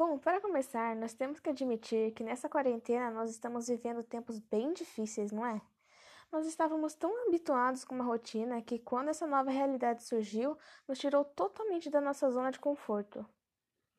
Bom, para começar, nós temos que admitir que nessa quarentena nós estamos vivendo tempos bem difíceis, não é? Nós estávamos tão habituados com uma rotina que, quando essa nova realidade surgiu, nos tirou totalmente da nossa zona de conforto.